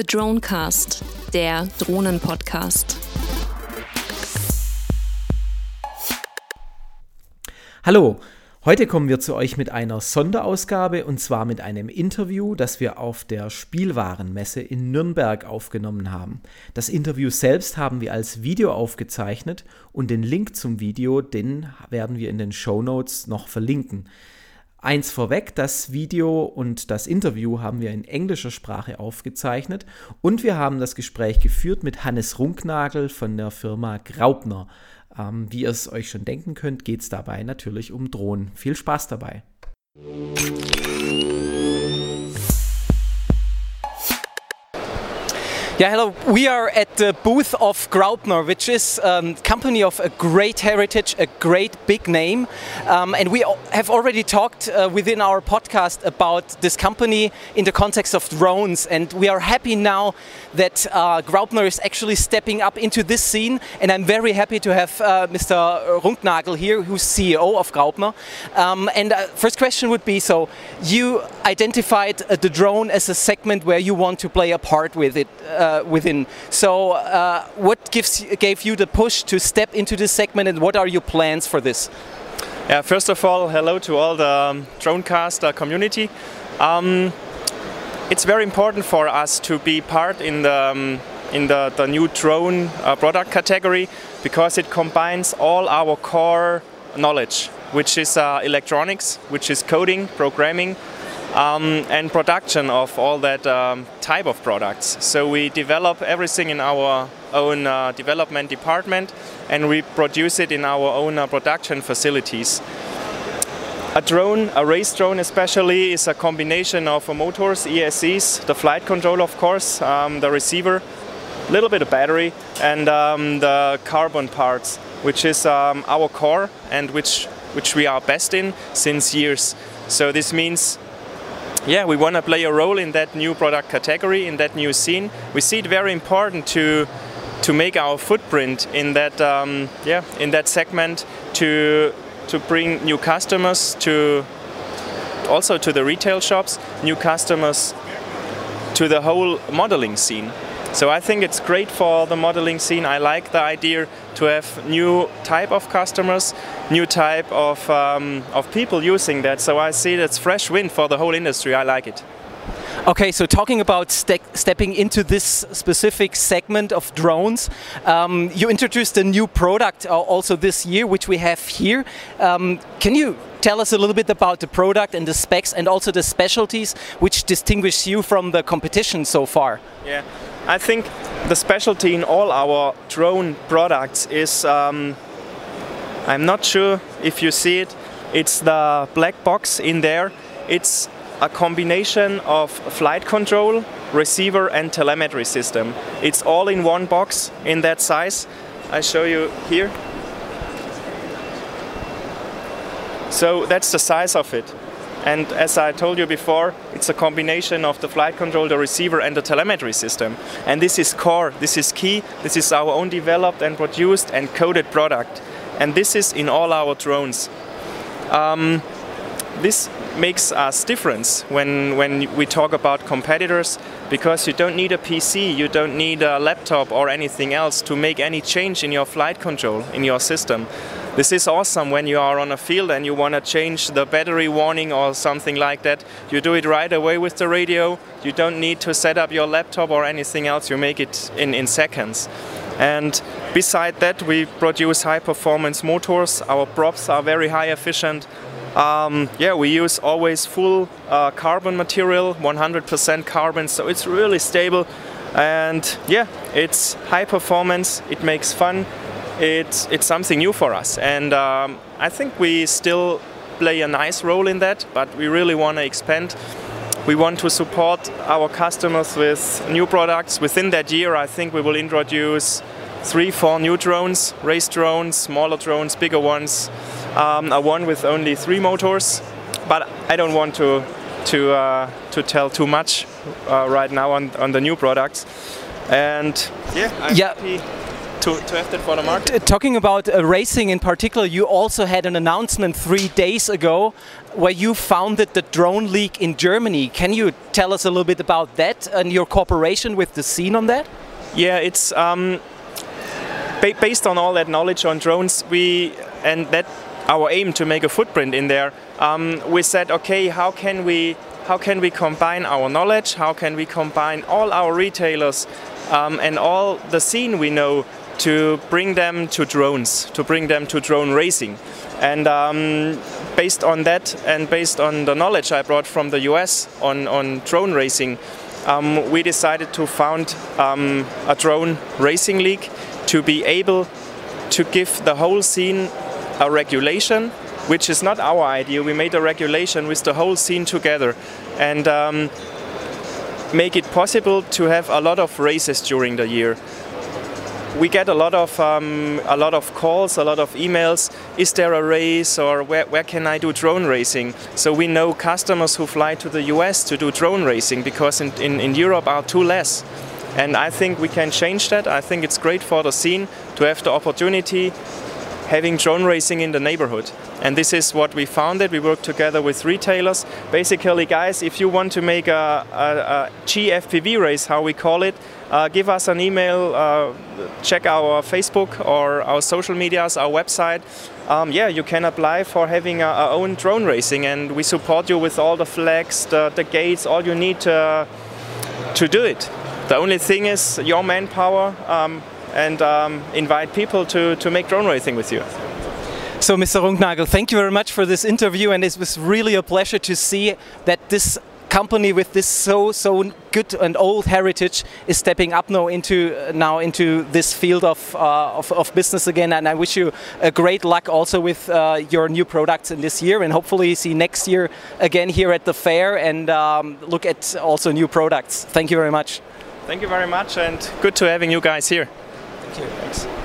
The Dronecast, der Drohnen-Podcast. Hallo, heute kommen wir zu euch mit einer Sonderausgabe und zwar mit einem Interview, das wir auf der Spielwarenmesse in Nürnberg aufgenommen haben. Das Interview selbst haben wir als Video aufgezeichnet und den Link zum Video, den werden wir in den Show Notes noch verlinken. Eins vorweg, das Video und das Interview haben wir in englischer Sprache aufgezeichnet und wir haben das Gespräch geführt mit Hannes Runknagel von der Firma Graupner. Ähm, wie ihr es euch schon denken könnt, geht es dabei natürlich um Drohnen. Viel Spaß dabei! Yeah, hello. We are at the booth of Graupner, which is a um, company of a great heritage, a great big name. Um, and we have already talked uh, within our podcast about this company in the context of drones. And we are happy now that uh, Graupner is actually stepping up into this scene. And I'm very happy to have uh, Mr. Runknagel here, who's CEO of Graupner. Um, and uh, first question would be so, you identified uh, the drone as a segment where you want to play a part with it uh, within. So, uh, what gives gave you the push to step into this segment, and what are your plans for this? Yeah, first of all, hello to all the um, Dronecast community. Um, it's very important for us to be part in the um, in the, the new drone uh, product category because it combines all our core knowledge, which is uh, electronics, which is coding, programming, um, and production of all that um, type of products. So we develop everything in our own uh, development department and we produce it in our own uh, production facilities. A drone, a race drone especially, is a combination of uh, motors, ESCs, the flight control of course, um, the receiver, a little bit of battery, and um, the carbon parts, which is um, our core and which, which we are best in since years. So this means yeah, we want to play a role in that new product category, in that new scene. We see it very important to to make our footprint in that um, yeah in that segment to to bring new customers to also to the retail shops, new customers to the whole modeling scene. So I think it's great for the modeling scene. I like the idea to have new type of customers, new type of, um, of people using that. So I see that's fresh wind for the whole industry. I like it. Okay, so talking about ste stepping into this specific segment of drones, um, you introduced a new product uh, also this year, which we have here. Um, can you tell us a little bit about the product and the specs and also the specialties which distinguish you from the competition so far? Yeah, I think the specialty in all our drone products is, um, I'm not sure if you see it, it's the black box in there. It's a combination of flight control, receiver and telemetry system. It's all in one box in that size. I show you here. So that's the size of it. And as I told you before, it's a combination of the flight control, the receiver, and the telemetry system. And this is core, this is key, this is our own developed and produced and coded product. And this is in all our drones. Um, this makes us difference when, when we talk about competitors because you don't need a PC, you don't need a laptop or anything else to make any change in your flight control, in your system. This is awesome when you are on a field and you want to change the battery warning or something like that. You do it right away with the radio. You don't need to set up your laptop or anything else. You make it in, in seconds. And beside that, we produce high performance motors. Our props are very high efficient. Um, yeah, we use always full uh, carbon material, 100% carbon, so it's really stable. And yeah, it's high performance, it makes fun, it's, it's something new for us. And um, I think we still play a nice role in that, but we really want to expand. We want to support our customers with new products. Within that year, I think we will introduce three, four new drones, race drones, smaller drones, bigger ones, um, a one with only three motors. But I don't want to to uh, to tell too much uh, right now on, on the new products. And yeah, I'm yeah. happy to, to have that for the market. T- Talking about uh, racing in particular, you also had an announcement three days ago where you founded the Drone League in Germany. Can you tell us a little bit about that and your cooperation with the scene on that? Yeah, it's um, ba- based on all that knowledge on drones. We and that our aim to make a footprint in there. Um, we said, okay, how can we how can we combine our knowledge? How can we combine all our retailers um, and all the scene we know to bring them to drones, to bring them to drone racing? And um, based on that and based on the knowledge I brought from the US on, on drone racing, um, we decided to found um, a drone racing league to be able to give the whole scene a regulation, which is not our idea. We made a regulation with the whole scene together and um, make it possible to have a lot of races during the year. We get a lot of um, a lot of calls, a lot of emails. Is there a race, or where, where can I do drone racing? So we know customers who fly to the US to do drone racing because in, in, in Europe are too less. And I think we can change that. I think it's great for the scene to have the opportunity having drone racing in the neighborhood. And this is what we founded. We work together with retailers. Basically, guys, if you want to make a, a, a GFPV race, how we call it, uh, give us an email, uh, check our Facebook or our social medias, our website. Um, yeah, you can apply for having our own drone racing, and we support you with all the flags, the, the gates, all you need to, to do it. The only thing is your manpower um, and um, invite people to, to make drone racing with you. So, Mr. Runknagel, thank you very much for this interview, and it was really a pleasure to see that this company with this so so good and old heritage is stepping up now into now into this field of, uh, of, of business again. And I wish you a great luck also with uh, your new products in this year, and hopefully see next year again here at the fair and um, look at also new products. Thank you very much. Thank you very much, and good to having you guys here. Thank you. Thanks.